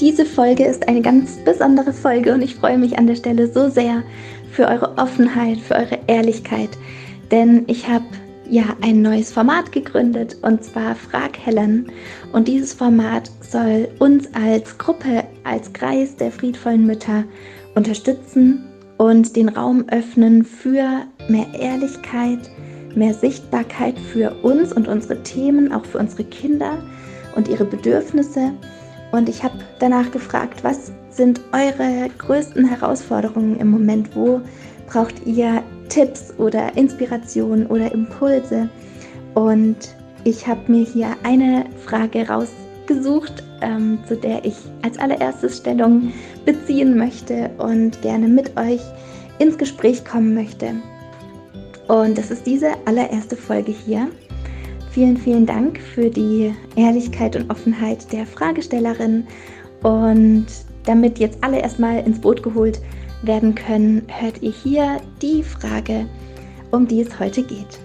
Diese Folge ist eine ganz besondere Folge und ich freue mich an der Stelle so sehr für eure Offenheit, für eure Ehrlichkeit, denn ich habe ja ein neues Format gegründet und zwar Frag Helen und dieses Format soll uns als Gruppe, als Kreis der friedvollen Mütter unterstützen und den Raum öffnen für mehr Ehrlichkeit, mehr Sichtbarkeit für uns und unsere Themen, auch für unsere Kinder und ihre Bedürfnisse. Und ich habe danach gefragt, was sind eure größten Herausforderungen im Moment? Wo braucht ihr Tipps oder Inspirationen oder Impulse? Und ich habe mir hier eine Frage rausgesucht, ähm, zu der ich als allererstes Stellung beziehen möchte und gerne mit euch ins Gespräch kommen möchte. Und das ist diese allererste Folge hier. Vielen, vielen Dank für die Ehrlichkeit und Offenheit der Fragestellerin. Und damit jetzt alle erstmal ins Boot geholt werden können, hört ihr hier die Frage, um die es heute geht.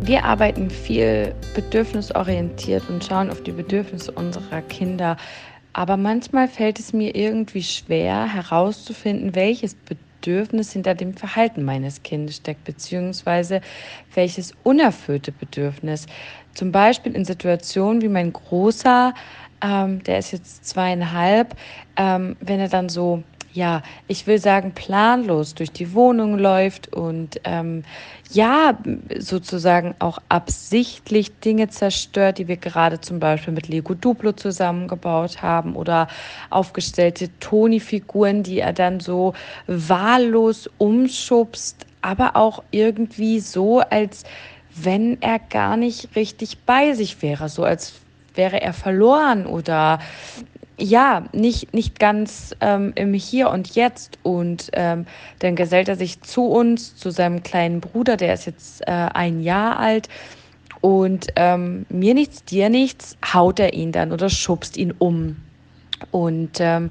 Wir arbeiten viel bedürfnisorientiert und schauen auf die Bedürfnisse unserer Kinder. Aber manchmal fällt es mir irgendwie schwer herauszufinden, welches Bedürfnis hinter dem Verhalten meines Kindes steckt, beziehungsweise welches unerfüllte Bedürfnis. Zum Beispiel in Situationen wie mein Großer, ähm, der ist jetzt zweieinhalb, ähm, wenn er dann so ja, ich will sagen, planlos durch die Wohnung läuft und ähm, ja, sozusagen auch absichtlich Dinge zerstört, die wir gerade zum Beispiel mit Lego Duplo zusammengebaut haben oder aufgestellte Toni-Figuren, die er dann so wahllos umschubst, aber auch irgendwie so, als wenn er gar nicht richtig bei sich wäre, so als wäre er verloren oder ja, nicht, nicht ganz ähm, im Hier und Jetzt. Und ähm, dann gesellt er sich zu uns, zu seinem kleinen Bruder, der ist jetzt äh, ein Jahr alt. Und ähm, mir nichts, dir nichts, haut er ihn dann oder schubst ihn um. Und ähm,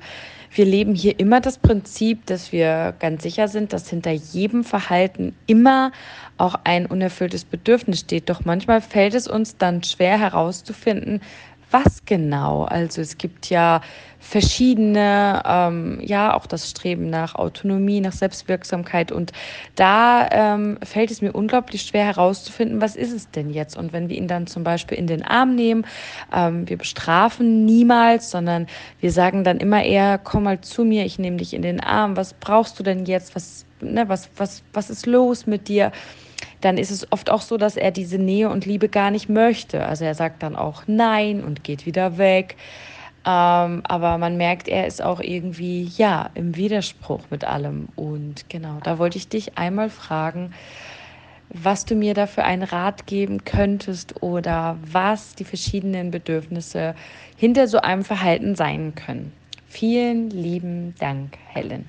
wir leben hier immer das Prinzip, dass wir ganz sicher sind, dass hinter jedem Verhalten immer auch ein unerfülltes Bedürfnis steht. Doch manchmal fällt es uns dann schwer herauszufinden, was genau? Also es gibt ja verschiedene, ähm, ja, auch das Streben nach Autonomie, nach Selbstwirksamkeit. Und da ähm, fällt es mir unglaublich schwer herauszufinden, was ist es denn jetzt? Und wenn wir ihn dann zum Beispiel in den Arm nehmen, ähm, wir bestrafen niemals, sondern wir sagen dann immer eher, komm mal zu mir, ich nehme dich in den Arm, was brauchst du denn jetzt? Was, ne, was, was, was ist los mit dir? Dann ist es oft auch so, dass er diese Nähe und Liebe gar nicht möchte. Also er sagt dann auch Nein und geht wieder weg. Ähm, aber man merkt, er ist auch irgendwie, ja, im Widerspruch mit allem. Und genau, da wollte ich dich einmal fragen, was du mir dafür einen Rat geben könntest oder was die verschiedenen Bedürfnisse hinter so einem Verhalten sein können. Vielen lieben Dank, Helen.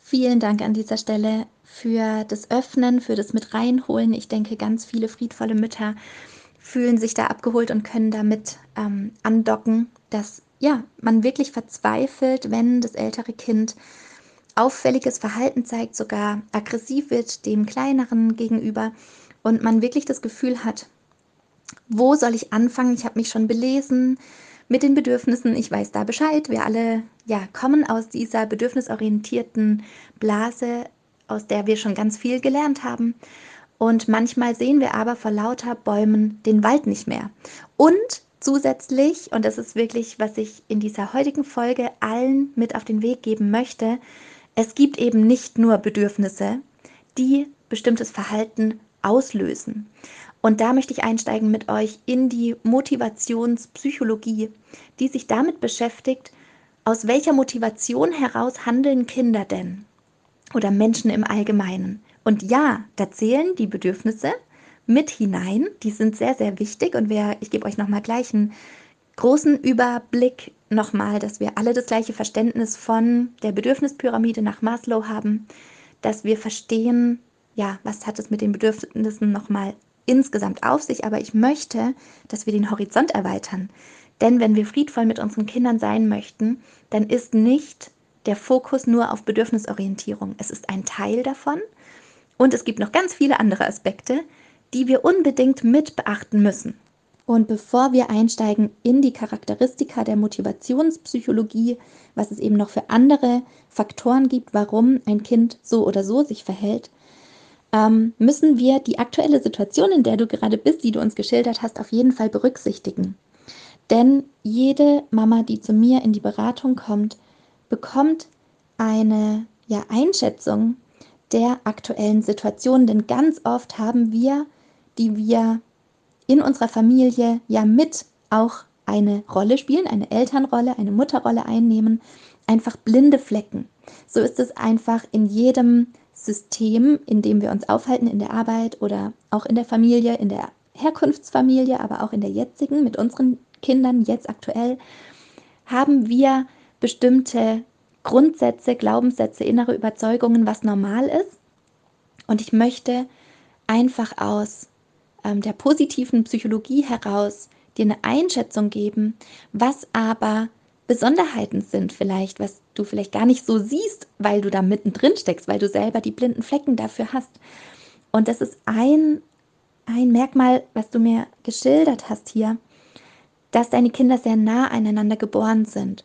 Vielen Dank an dieser Stelle für das Öffnen, für das mit reinholen. Ich denke, ganz viele friedvolle Mütter fühlen sich da abgeholt und können damit ähm, andocken, dass ja, man wirklich verzweifelt, wenn das ältere Kind auffälliges Verhalten zeigt, sogar aggressiv wird dem kleineren gegenüber und man wirklich das Gefühl hat, wo soll ich anfangen? Ich habe mich schon belesen mit den Bedürfnissen, ich weiß da Bescheid. Wir alle ja, kommen aus dieser bedürfnisorientierten Blase aus der wir schon ganz viel gelernt haben. Und manchmal sehen wir aber vor lauter Bäumen den Wald nicht mehr. Und zusätzlich, und das ist wirklich, was ich in dieser heutigen Folge allen mit auf den Weg geben möchte, es gibt eben nicht nur Bedürfnisse, die bestimmtes Verhalten auslösen. Und da möchte ich einsteigen mit euch in die Motivationspsychologie, die sich damit beschäftigt, aus welcher Motivation heraus handeln Kinder denn? Oder Menschen im Allgemeinen. Und ja, da zählen die Bedürfnisse mit hinein. Die sind sehr, sehr wichtig. Und wir, ich gebe euch nochmal gleich einen großen Überblick nochmal, dass wir alle das gleiche Verständnis von der Bedürfnispyramide nach Maslow haben, dass wir verstehen, ja, was hat es mit den Bedürfnissen nochmal insgesamt auf sich, aber ich möchte, dass wir den Horizont erweitern. Denn wenn wir friedvoll mit unseren Kindern sein möchten, dann ist nicht der Fokus nur auf Bedürfnisorientierung. Es ist ein Teil davon und es gibt noch ganz viele andere Aspekte, die wir unbedingt mit beachten müssen. Und bevor wir einsteigen in die Charakteristika der Motivationspsychologie, was es eben noch für andere Faktoren gibt, warum ein Kind so oder so sich verhält, ähm, müssen wir die aktuelle Situation, in der du gerade bist, die du uns geschildert hast, auf jeden Fall berücksichtigen. Denn jede Mama, die zu mir in die Beratung kommt, bekommt eine ja, Einschätzung der aktuellen Situation. Denn ganz oft haben wir, die wir in unserer Familie ja mit auch eine Rolle spielen, eine Elternrolle, eine Mutterrolle einnehmen, einfach blinde Flecken. So ist es einfach in jedem System, in dem wir uns aufhalten, in der Arbeit oder auch in der Familie, in der Herkunftsfamilie, aber auch in der jetzigen, mit unseren Kindern jetzt aktuell, haben wir bestimmte Grundsätze, Glaubenssätze, innere Überzeugungen, was normal ist. Und ich möchte einfach aus ähm, der positiven Psychologie heraus dir eine Einschätzung geben, was aber Besonderheiten sind vielleicht, was du vielleicht gar nicht so siehst, weil du da mittendrin steckst, weil du selber die blinden Flecken dafür hast. Und das ist ein, ein Merkmal, was du mir geschildert hast hier, dass deine Kinder sehr nah aneinander geboren sind.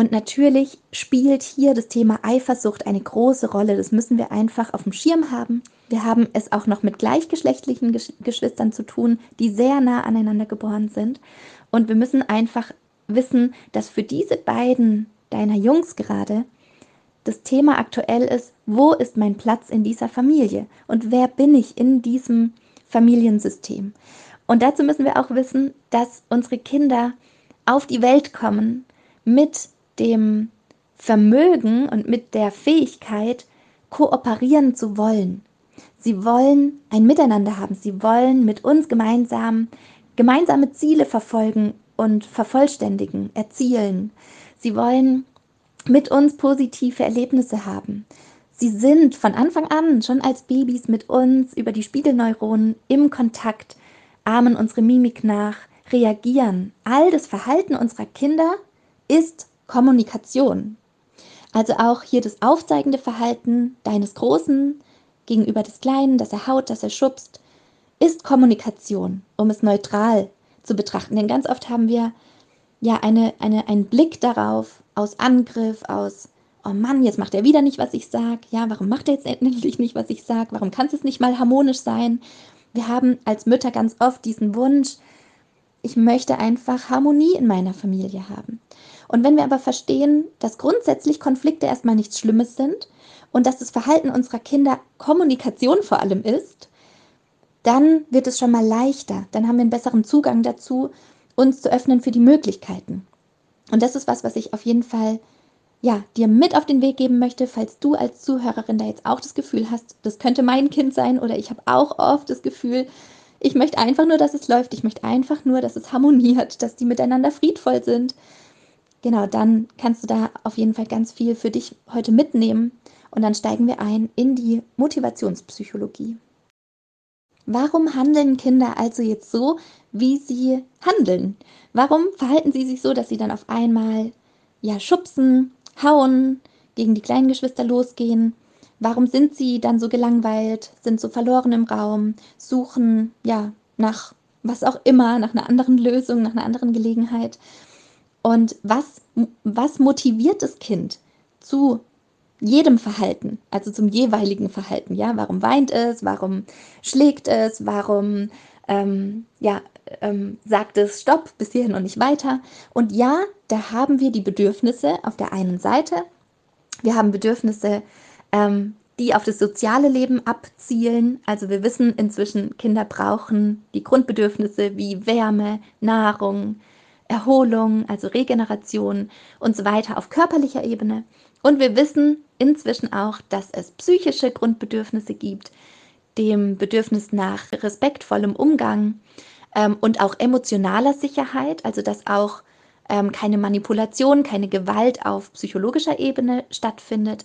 Und natürlich spielt hier das Thema Eifersucht eine große Rolle. Das müssen wir einfach auf dem Schirm haben. Wir haben es auch noch mit gleichgeschlechtlichen Geschwistern zu tun, die sehr nah aneinander geboren sind. Und wir müssen einfach wissen, dass für diese beiden deiner Jungs gerade das Thema aktuell ist, wo ist mein Platz in dieser Familie und wer bin ich in diesem Familiensystem. Und dazu müssen wir auch wissen, dass unsere Kinder auf die Welt kommen mit dem Vermögen und mit der Fähigkeit, kooperieren zu wollen. Sie wollen ein Miteinander haben. Sie wollen mit uns gemeinsam gemeinsame Ziele verfolgen und vervollständigen, erzielen. Sie wollen mit uns positive Erlebnisse haben. Sie sind von Anfang an schon als Babys mit uns über die Spiegelneuronen im Kontakt, ahmen unsere Mimik nach, reagieren. All das Verhalten unserer Kinder ist Kommunikation. Also auch hier das aufzeigende Verhalten deines Großen gegenüber des Kleinen, dass er haut, dass er schubst, ist Kommunikation, um es neutral zu betrachten. Denn ganz oft haben wir ja eine, eine, einen Blick darauf aus Angriff, aus, oh Mann, jetzt macht er wieder nicht, was ich sage. Ja, warum macht er jetzt endlich nicht, was ich sage? Warum kann es nicht mal harmonisch sein? Wir haben als Mütter ganz oft diesen Wunsch, ich möchte einfach Harmonie in meiner Familie haben. Und wenn wir aber verstehen, dass grundsätzlich Konflikte erstmal nichts Schlimmes sind und dass das Verhalten unserer Kinder Kommunikation vor allem ist, dann wird es schon mal leichter. Dann haben wir einen besseren Zugang dazu, uns zu öffnen für die Möglichkeiten. Und das ist was, was ich auf jeden Fall ja, dir mit auf den Weg geben möchte, falls du als Zuhörerin da jetzt auch das Gefühl hast, das könnte mein Kind sein oder ich habe auch oft das Gefühl, ich möchte einfach nur, dass es läuft, ich möchte einfach nur, dass es harmoniert, dass die miteinander friedvoll sind. Genau, dann kannst du da auf jeden Fall ganz viel für dich heute mitnehmen und dann steigen wir ein in die Motivationspsychologie. Warum handeln Kinder also jetzt so, wie sie handeln? Warum verhalten sie sich so, dass sie dann auf einmal ja schubsen, hauen, gegen die kleinen Geschwister losgehen? Warum sind sie dann so gelangweilt, sind so verloren im Raum, suchen ja nach was auch immer, nach einer anderen Lösung, nach einer anderen Gelegenheit? Und was, was motiviert das Kind zu jedem Verhalten, also zum jeweiligen Verhalten. Ja, warum weint es? Warum schlägt es? Warum ähm, ja, ähm, sagt es Stopp bis hierhin und nicht weiter? Und ja, da haben wir die Bedürfnisse auf der einen Seite. Wir haben Bedürfnisse, ähm, die auf das soziale Leben abzielen. Also wir wissen inzwischen, Kinder brauchen die Grundbedürfnisse wie Wärme, Nahrung, Erholung, also Regeneration und so weiter auf körperlicher Ebene. Und wir wissen, inzwischen auch, dass es psychische Grundbedürfnisse gibt, dem Bedürfnis nach respektvollem Umgang ähm, und auch emotionaler Sicherheit, also dass auch ähm, keine Manipulation, keine Gewalt auf psychologischer Ebene stattfindet,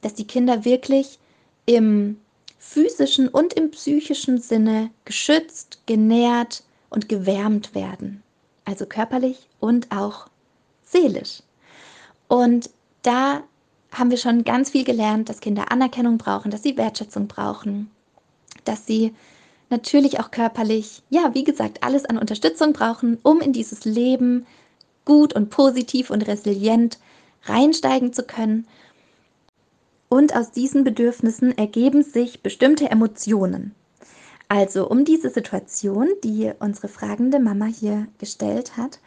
dass die Kinder wirklich im physischen und im psychischen Sinne geschützt, genährt und gewärmt werden. Also körperlich und auch seelisch. Und da haben wir schon ganz viel gelernt, dass Kinder Anerkennung brauchen, dass sie Wertschätzung brauchen, dass sie natürlich auch körperlich, ja, wie gesagt, alles an Unterstützung brauchen, um in dieses Leben gut und positiv und resilient reinsteigen zu können. Und aus diesen Bedürfnissen ergeben sich bestimmte Emotionen. Also um diese Situation, die unsere fragende Mama hier gestellt hat,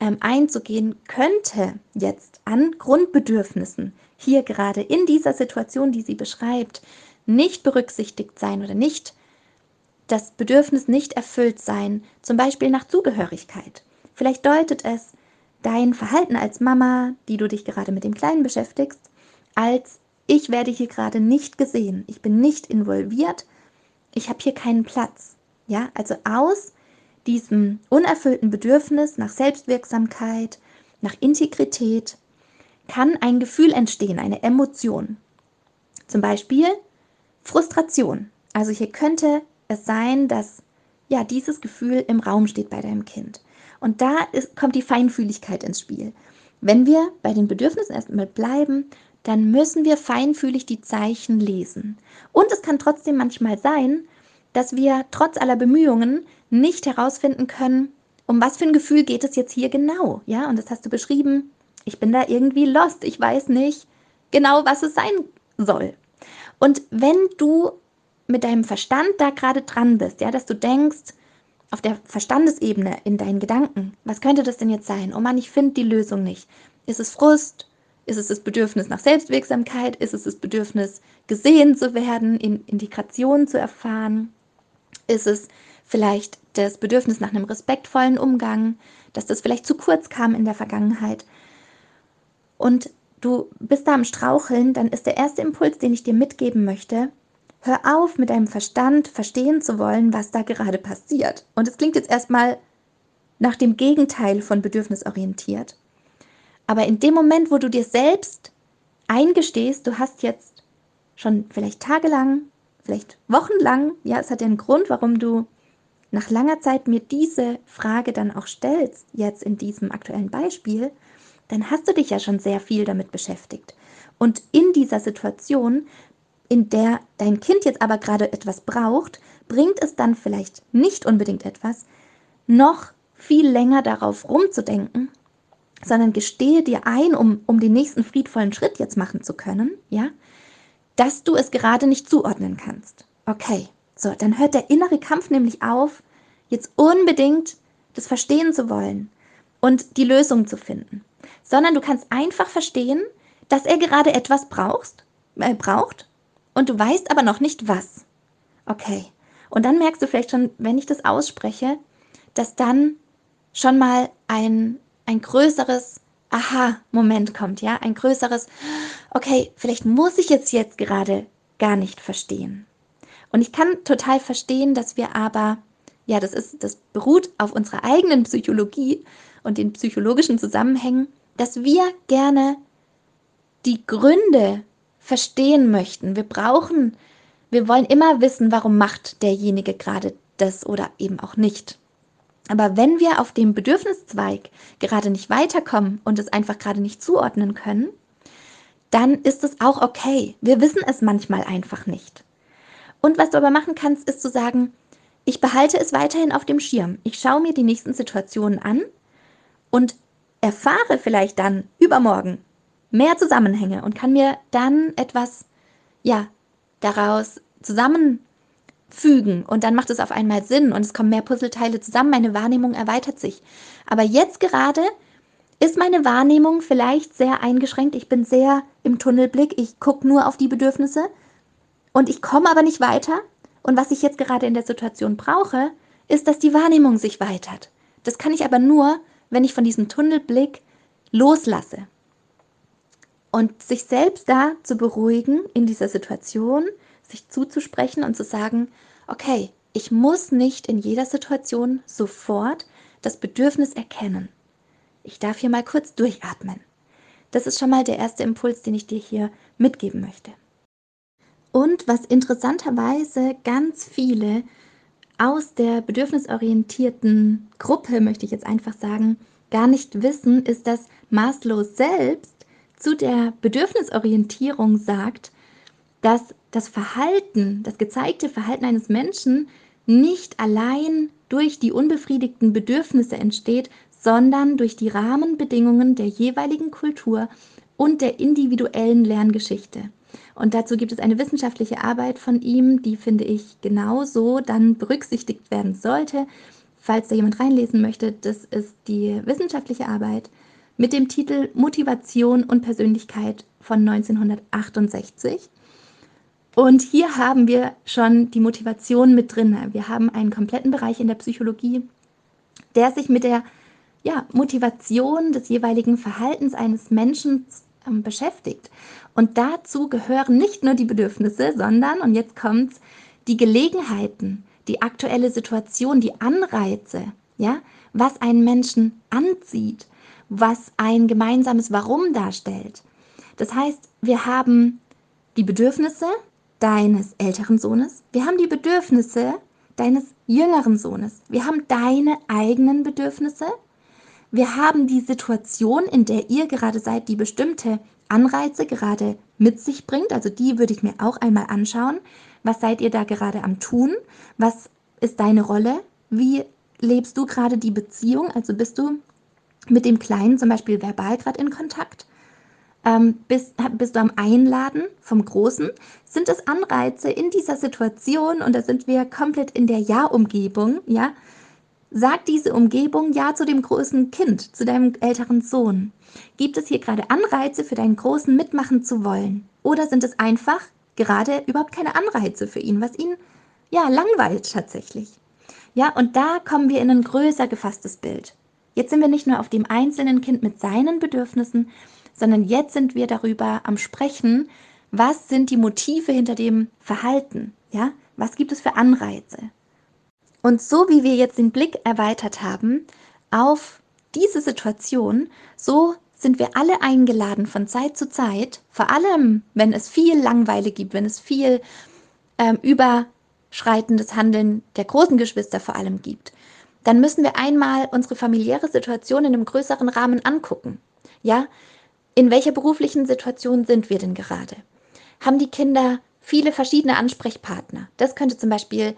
ähm, einzugehen, könnte jetzt an Grundbedürfnissen hier gerade in dieser Situation, die sie beschreibt, nicht berücksichtigt sein oder nicht das Bedürfnis nicht erfüllt sein, zum Beispiel nach Zugehörigkeit. Vielleicht deutet es dein Verhalten als Mama, die du dich gerade mit dem Kleinen beschäftigst, als ich werde hier gerade nicht gesehen, ich bin nicht involviert, ich habe hier keinen Platz. Ja, also aus diesem unerfüllten Bedürfnis nach Selbstwirksamkeit, nach Integrität, kann ein Gefühl entstehen, eine Emotion. Zum Beispiel Frustration. Also hier könnte es sein, dass ja dieses Gefühl im Raum steht bei deinem Kind. Und da ist, kommt die Feinfühligkeit ins Spiel. Wenn wir bei den Bedürfnissen erstmal bleiben, dann müssen wir feinfühlig die Zeichen lesen. Und es kann trotzdem manchmal sein, dass wir trotz aller Bemühungen nicht herausfinden können, um was für ein Gefühl geht es jetzt hier genau. Ja, und das hast du beschrieben. Ich bin da irgendwie lost. Ich weiß nicht genau, was es sein soll. Und wenn du mit deinem Verstand da gerade dran bist, ja, dass du denkst, auf der Verstandesebene in deinen Gedanken, was könnte das denn jetzt sein? Oh Mann, ich finde die Lösung nicht. Ist es Frust? Ist es das Bedürfnis nach Selbstwirksamkeit? Ist es das Bedürfnis, gesehen zu werden, in Integration zu erfahren? Ist es vielleicht das Bedürfnis nach einem respektvollen Umgang, dass das vielleicht zu kurz kam in der Vergangenheit? Und du bist da am Straucheln, dann ist der erste Impuls, den ich dir mitgeben möchte, hör auf mit deinem Verstand verstehen zu wollen, was da gerade passiert. Und es klingt jetzt erstmal nach dem Gegenteil von bedürfnisorientiert. Aber in dem Moment, wo du dir selbst eingestehst, du hast jetzt schon vielleicht tagelang, vielleicht wochenlang, ja, es hat ja einen Grund, warum du nach langer Zeit mir diese Frage dann auch stellst, jetzt in diesem aktuellen Beispiel, dann hast du dich ja schon sehr viel damit beschäftigt. Und in dieser Situation, in der dein Kind jetzt aber gerade etwas braucht, bringt es dann vielleicht nicht unbedingt etwas, noch viel länger darauf rumzudenken sondern gestehe dir ein, um, um den nächsten friedvollen Schritt jetzt machen zu können, ja, dass du es gerade nicht zuordnen kannst. Okay, so, dann hört der innere Kampf nämlich auf, jetzt unbedingt das verstehen zu wollen und die Lösung zu finden, sondern du kannst einfach verstehen, dass er gerade etwas brauchst, äh, braucht und du weißt aber noch nicht was. Okay, und dann merkst du vielleicht schon, wenn ich das ausspreche, dass dann schon mal ein, ein größeres Aha-Moment kommt, ja, ein größeres, okay, vielleicht muss ich es jetzt gerade gar nicht verstehen. Und ich kann total verstehen, dass wir aber, ja, das ist, das beruht auf unserer eigenen Psychologie und den psychologischen Zusammenhängen, dass wir gerne die Gründe verstehen möchten. Wir brauchen, wir wollen immer wissen, warum macht derjenige gerade das oder eben auch nicht. Aber wenn wir auf dem Bedürfniszweig gerade nicht weiterkommen und es einfach gerade nicht zuordnen können, dann ist es auch okay. Wir wissen es manchmal einfach nicht. Und was du aber machen kannst, ist zu sagen, ich behalte es weiterhin auf dem Schirm. Ich schaue mir die nächsten Situationen an und erfahre vielleicht dann übermorgen mehr Zusammenhänge und kann mir dann etwas, ja, daraus zusammen fügen und dann macht es auf einmal Sinn und es kommen mehr Puzzleteile zusammen, meine Wahrnehmung erweitert sich. Aber jetzt gerade ist meine Wahrnehmung vielleicht sehr eingeschränkt, ich bin sehr im Tunnelblick, ich gucke nur auf die Bedürfnisse und ich komme aber nicht weiter. Und was ich jetzt gerade in der Situation brauche, ist, dass die Wahrnehmung sich weitert. Das kann ich aber nur, wenn ich von diesem Tunnelblick loslasse. Und sich selbst da zu beruhigen in dieser Situation, sich zuzusprechen und zu sagen, okay, ich muss nicht in jeder Situation sofort das Bedürfnis erkennen. Ich darf hier mal kurz durchatmen. Das ist schon mal der erste Impuls, den ich dir hier mitgeben möchte. Und was interessanterweise ganz viele aus der bedürfnisorientierten Gruppe, möchte ich jetzt einfach sagen, gar nicht wissen, ist, dass Maslow selbst zu der Bedürfnisorientierung sagt, dass das Verhalten, das gezeigte Verhalten eines Menschen nicht allein durch die unbefriedigten Bedürfnisse entsteht, sondern durch die Rahmenbedingungen der jeweiligen Kultur und der individuellen Lerngeschichte. Und dazu gibt es eine wissenschaftliche Arbeit von ihm, die finde ich genauso dann berücksichtigt werden sollte. Falls da jemand reinlesen möchte, das ist die wissenschaftliche Arbeit mit dem Titel Motivation und Persönlichkeit von 1968. Und hier haben wir schon die Motivation mit drin. Wir haben einen kompletten Bereich in der Psychologie, der sich mit der ja, Motivation des jeweiligen Verhaltens eines Menschen ähm, beschäftigt. Und dazu gehören nicht nur die Bedürfnisse, sondern, und jetzt kommt's, die Gelegenheiten, die aktuelle Situation, die Anreize, ja, was einen Menschen anzieht, was ein gemeinsames Warum darstellt. Das heißt, wir haben die Bedürfnisse deines älteren Sohnes, wir haben die Bedürfnisse deines jüngeren Sohnes, wir haben deine eigenen Bedürfnisse, wir haben die Situation, in der ihr gerade seid, die bestimmte Anreize gerade mit sich bringt. Also die würde ich mir auch einmal anschauen. Was seid ihr da gerade am tun? Was ist deine Rolle? Wie lebst du gerade die Beziehung? Also bist du mit dem Kleinen zum Beispiel verbal gerade in Kontakt? Ähm, bist, bist du am Einladen vom Großen? Sind es Anreize in dieser Situation? Und da sind wir komplett in der Ja-Umgebung, ja? Sagt diese Umgebung Ja zu dem großen Kind, zu deinem älteren Sohn? Gibt es hier gerade Anreize für deinen Großen mitmachen zu wollen? Oder sind es einfach gerade überhaupt keine Anreize für ihn, was ihn ja langweilt tatsächlich? Ja, und da kommen wir in ein größer gefasstes Bild. Jetzt sind wir nicht nur auf dem einzelnen Kind mit seinen Bedürfnissen, sondern jetzt sind wir darüber am Sprechen, was sind die Motive hinter dem Verhalten? Ja, was gibt es für Anreize? Und so wie wir jetzt den Blick erweitert haben auf diese Situation, so sind wir alle eingeladen von Zeit zu Zeit, vor allem wenn es viel Langweile gibt, wenn es viel ähm, überschreitendes Handeln der großen Geschwister vor allem gibt, dann müssen wir einmal unsere familiäre Situation in einem größeren Rahmen angucken. Ja, in welcher beruflichen Situation sind wir denn gerade? Haben die Kinder viele verschiedene Ansprechpartner? Das könnte zum Beispiel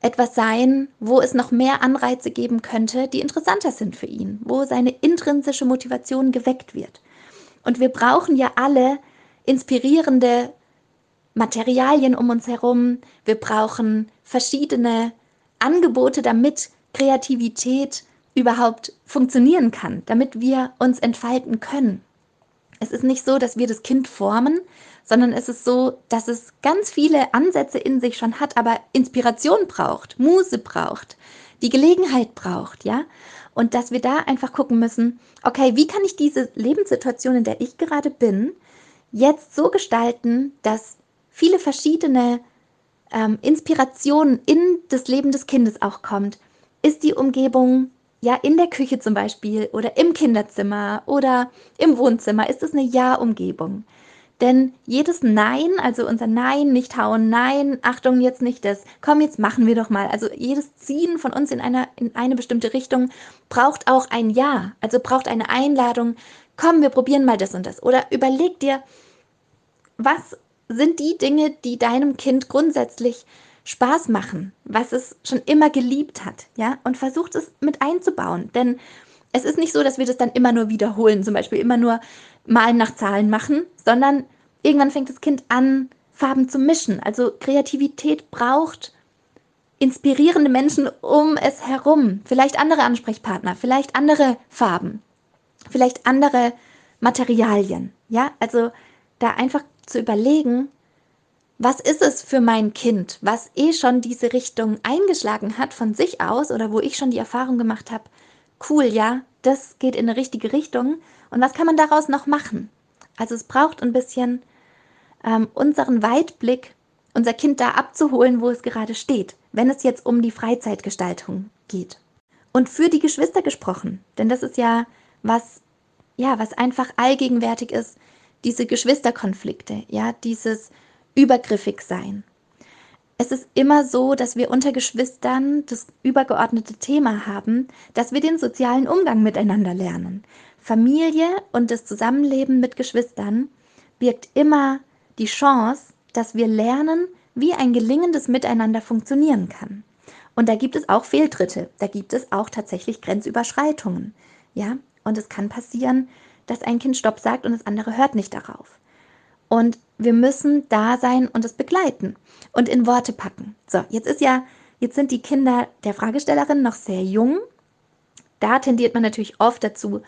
etwas sein, wo es noch mehr Anreize geben könnte, die interessanter sind für ihn, wo seine intrinsische Motivation geweckt wird. Und wir brauchen ja alle inspirierende Materialien um uns herum. Wir brauchen verschiedene Angebote, damit Kreativität überhaupt funktionieren kann, damit wir uns entfalten können. Es ist nicht so, dass wir das Kind formen, sondern es ist so, dass es ganz viele Ansätze in sich schon hat, aber Inspiration braucht, Muse braucht, die Gelegenheit braucht, ja? Und dass wir da einfach gucken müssen, okay, wie kann ich diese Lebenssituation, in der ich gerade bin, jetzt so gestalten, dass viele verschiedene ähm, Inspirationen in das Leben des Kindes auch kommt. Ist die Umgebung ja in der Küche zum Beispiel oder im Kinderzimmer oder im Wohnzimmer, ist es eine Ja-Umgebung? Denn jedes Nein, also unser Nein, nicht hauen, Nein, Achtung, jetzt nicht das, komm, jetzt machen wir doch mal. Also jedes Ziehen von uns in, einer, in eine bestimmte Richtung braucht auch ein Ja, also braucht eine Einladung, komm, wir probieren mal das und das. Oder überleg dir, was sind die Dinge, die deinem Kind grundsätzlich Spaß machen, was es schon immer geliebt hat, ja, und versucht es mit einzubauen. Denn es ist nicht so, dass wir das dann immer nur wiederholen, zum Beispiel immer nur Malen nach Zahlen machen, sondern irgendwann fängt das Kind an, Farben zu mischen. Also Kreativität braucht inspirierende Menschen um es herum. Vielleicht andere Ansprechpartner, vielleicht andere Farben, vielleicht andere Materialien. Ja, also da einfach zu überlegen, was ist es für mein Kind, was eh schon diese Richtung eingeschlagen hat von sich aus oder wo ich schon die Erfahrung gemacht habe, cool, ja, das geht in eine richtige Richtung und was kann man daraus noch machen? Also es braucht ein bisschen ähm, unseren Weitblick, unser Kind da abzuholen, wo es gerade steht, wenn es jetzt um die Freizeitgestaltung geht. Und für die Geschwister gesprochen, denn das ist ja was, ja, was einfach allgegenwärtig ist, diese Geschwisterkonflikte, ja, dieses übergriffig sein. Es ist immer so, dass wir unter Geschwistern das übergeordnete Thema haben, dass wir den sozialen Umgang miteinander lernen. Familie und das Zusammenleben mit Geschwistern birgt immer die Chance, dass wir lernen, wie ein gelingendes Miteinander funktionieren kann. Und da gibt es auch Fehltritte, da gibt es auch tatsächlich Grenzüberschreitungen. Ja, und es kann passieren, dass ein Kind Stopp sagt und das andere hört nicht darauf. Und wir müssen da sein und es begleiten und in Worte packen. So, jetzt ist ja, jetzt sind die Kinder der Fragestellerin noch sehr jung. Da tendiert man natürlich oft dazu,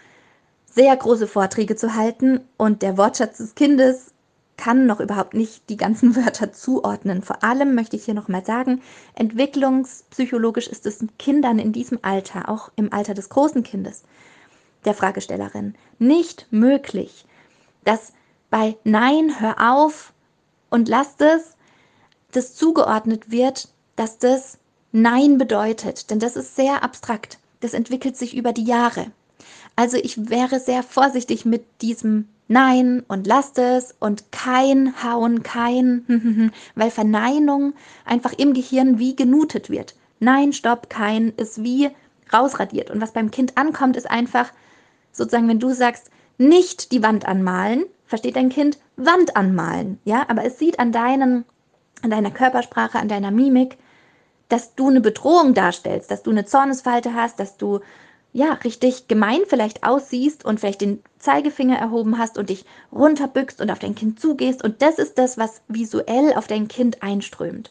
sehr große Vorträge zu halten und der Wortschatz des Kindes kann noch überhaupt nicht die ganzen Wörter zuordnen. Vor allem möchte ich hier nochmal sagen, entwicklungspsychologisch ist es Kindern in diesem Alter, auch im Alter des großen Kindes, der Fragestellerin, nicht möglich, dass bei Nein, hör auf und lass es, das zugeordnet wird, dass das Nein bedeutet. Denn das ist sehr abstrakt. Das entwickelt sich über die Jahre. Also ich wäre sehr vorsichtig mit diesem Nein und lasst es und kein Hauen, kein, weil Verneinung einfach im Gehirn wie genutet wird. Nein, stopp, kein ist wie rausradiert. Und was beim Kind ankommt, ist einfach sozusagen, wenn du sagst, nicht die Wand anmalen, versteht dein Kind Wand anmalen, ja, aber es sieht an deinen, an deiner Körpersprache, an deiner Mimik, dass du eine Bedrohung darstellst, dass du eine Zornesfalte hast, dass du ja, richtig gemein vielleicht aussiehst und vielleicht den Zeigefinger erhoben hast und dich runterbückst und auf dein Kind zugehst. Und das ist das, was visuell auf dein Kind einströmt.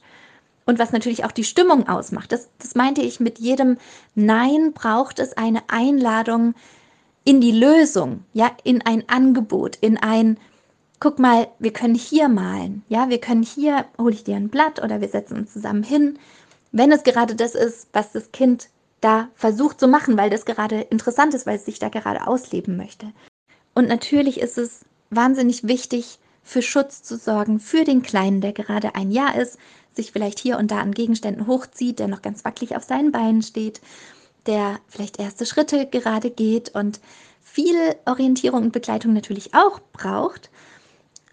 Und was natürlich auch die Stimmung ausmacht. Das, das meinte ich mit jedem Nein braucht es eine Einladung in die Lösung, ja, in ein Angebot, in ein, guck mal, wir können hier malen, ja, wir können hier, hole ich dir ein Blatt oder wir setzen uns zusammen hin. Wenn es gerade das ist, was das Kind da versucht zu machen, weil das gerade interessant ist, weil es sich da gerade ausleben möchte. Und natürlich ist es wahnsinnig wichtig, für Schutz zu sorgen für den Kleinen, der gerade ein Jahr ist, sich vielleicht hier und da an Gegenständen hochzieht, der noch ganz wackelig auf seinen Beinen steht, der vielleicht erste Schritte gerade geht und viel Orientierung und Begleitung natürlich auch braucht.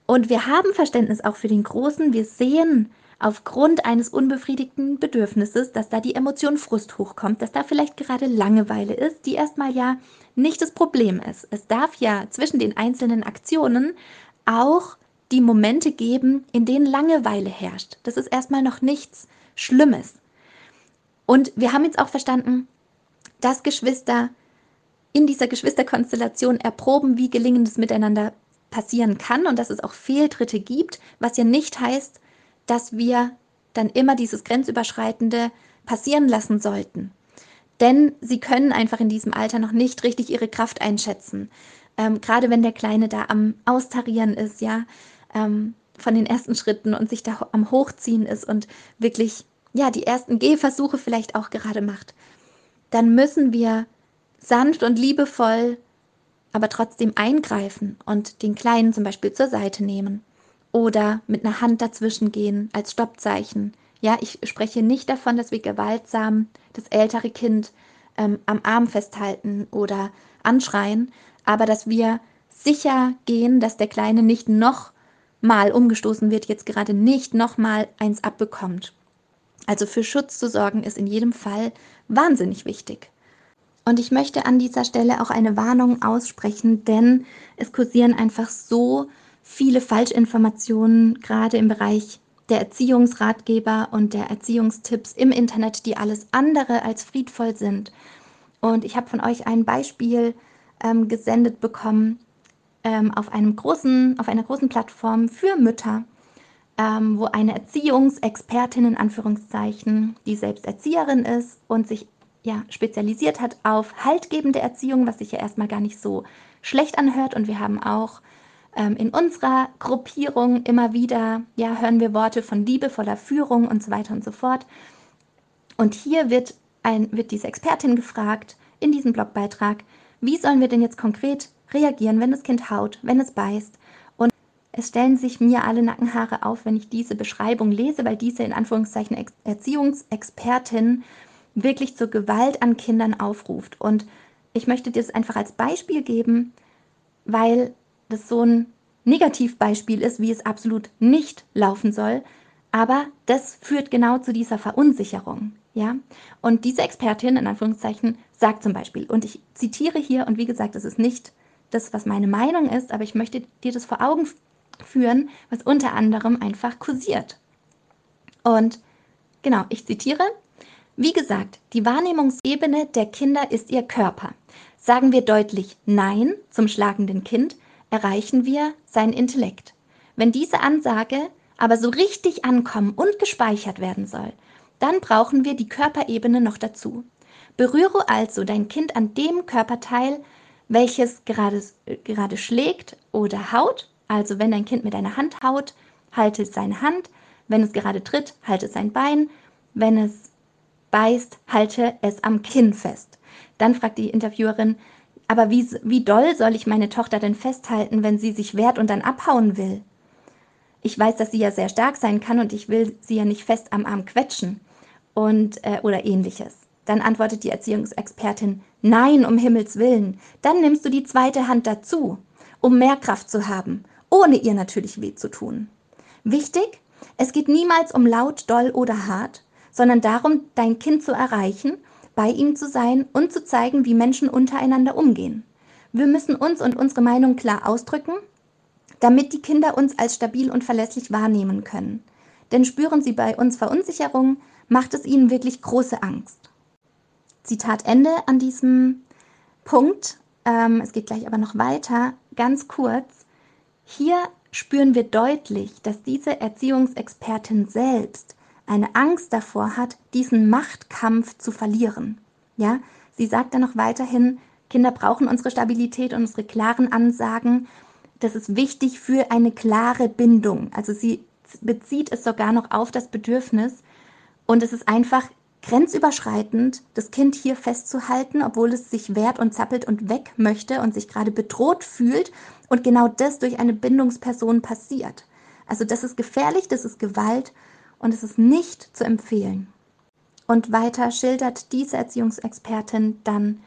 Und wir haben Verständnis auch für den Großen. Wir sehen, aufgrund eines unbefriedigten Bedürfnisses, dass da die Emotion Frust hochkommt, dass da vielleicht gerade Langeweile ist, die erstmal ja nicht das Problem ist. Es darf ja zwischen den einzelnen Aktionen auch die Momente geben, in denen Langeweile herrscht. Das ist erstmal noch nichts Schlimmes. Und wir haben jetzt auch verstanden, dass Geschwister in dieser Geschwisterkonstellation erproben, wie gelingendes Miteinander passieren kann und dass es auch Fehltritte gibt, was ja nicht heißt, dass wir dann immer dieses Grenzüberschreitende passieren lassen sollten. Denn sie können einfach in diesem Alter noch nicht richtig ihre Kraft einschätzen. Ähm, gerade wenn der Kleine da am Austarieren ist, ja, ähm, von den ersten Schritten und sich da am Hochziehen ist und wirklich, ja, die ersten Gehversuche vielleicht auch gerade macht, dann müssen wir sanft und liebevoll, aber trotzdem eingreifen und den Kleinen zum Beispiel zur Seite nehmen oder mit einer Hand dazwischen gehen als Stoppzeichen. Ja, ich spreche nicht davon, dass wir gewaltsam das ältere Kind ähm, am Arm festhalten oder anschreien, aber dass wir sicher gehen, dass der Kleine nicht noch mal umgestoßen wird, jetzt gerade nicht noch mal eins abbekommt. Also für Schutz zu sorgen ist in jedem Fall wahnsinnig wichtig. Und ich möchte an dieser Stelle auch eine Warnung aussprechen, denn es kursieren einfach so viele Falschinformationen, gerade im Bereich der Erziehungsratgeber und der Erziehungstipps im Internet, die alles andere als friedvoll sind. Und ich habe von euch ein Beispiel ähm, gesendet bekommen ähm, auf, einem großen, auf einer großen Plattform für Mütter, ähm, wo eine Erziehungsexpertin in Anführungszeichen, die selbst Erzieherin ist und sich ja, spezialisiert hat auf haltgebende Erziehung, was sich ja erstmal gar nicht so schlecht anhört. Und wir haben auch ähm, in unserer Gruppierung immer wieder, ja, hören wir Worte von liebevoller Führung und so weiter und so fort. Und hier wird, ein, wird diese Expertin gefragt in diesem Blogbeitrag, wie sollen wir denn jetzt konkret reagieren, wenn das Kind haut, wenn es beißt es stellen sich mir alle Nackenhaare auf, wenn ich diese Beschreibung lese, weil diese in Anführungszeichen Erziehungsexpertin wirklich zur Gewalt an Kindern aufruft. Und ich möchte dir das einfach als Beispiel geben, weil das so ein Negativbeispiel ist, wie es absolut nicht laufen soll. Aber das führt genau zu dieser Verunsicherung. Ja? Und diese Expertin, in Anführungszeichen, sagt zum Beispiel, und ich zitiere hier, und wie gesagt, das ist nicht das, was meine Meinung ist, aber ich möchte dir das vor Augen führen, was unter anderem einfach kursiert. Und genau, ich zitiere, wie gesagt, die Wahrnehmungsebene der Kinder ist ihr Körper. Sagen wir deutlich Nein zum schlagenden Kind, erreichen wir seinen Intellekt. Wenn diese Ansage aber so richtig ankommen und gespeichert werden soll, dann brauchen wir die Körperebene noch dazu. Berühre also dein Kind an dem Körperteil, welches gerade, gerade schlägt oder haut. Also wenn dein Kind mit einer Hand haut, halte seine Hand. Wenn es gerade tritt, halte sein Bein. Wenn es beißt, halte es am Kinn fest. Dann fragt die Interviewerin, aber wie, wie doll soll ich meine Tochter denn festhalten, wenn sie sich wehrt und dann abhauen will? Ich weiß, dass sie ja sehr stark sein kann und ich will sie ja nicht fest am Arm quetschen und äh, oder ähnliches. Dann antwortet die Erziehungsexpertin, nein, um Himmels willen. Dann nimmst du die zweite Hand dazu, um mehr Kraft zu haben, ohne ihr natürlich weh zu tun. Wichtig, es geht niemals um laut, doll oder hart, sondern darum, dein Kind zu erreichen, bei ihm zu sein und zu zeigen, wie Menschen untereinander umgehen. Wir müssen uns und unsere Meinung klar ausdrücken, damit die Kinder uns als stabil und verlässlich wahrnehmen können. Denn spüren sie bei uns Verunsicherung, macht es ihnen wirklich große Angst. Zitat Ende an diesem Punkt. Ähm, es geht gleich aber noch weiter. Ganz kurz. Hier spüren wir deutlich, dass diese Erziehungsexpertin selbst eine Angst davor hat, diesen Machtkampf zu verlieren. Ja, sie sagt dann noch weiterhin, Kinder brauchen unsere Stabilität und unsere klaren Ansagen. Das ist wichtig für eine klare Bindung. Also sie bezieht es sogar noch auf das Bedürfnis, und es ist einfach grenzüberschreitend, das Kind hier festzuhalten, obwohl es sich wehrt und zappelt und weg möchte und sich gerade bedroht fühlt und genau das durch eine Bindungsperson passiert. Also das ist gefährlich, das ist Gewalt und es ist nicht zu empfehlen. Und weiter schildert diese Erziehungsexpertin dann,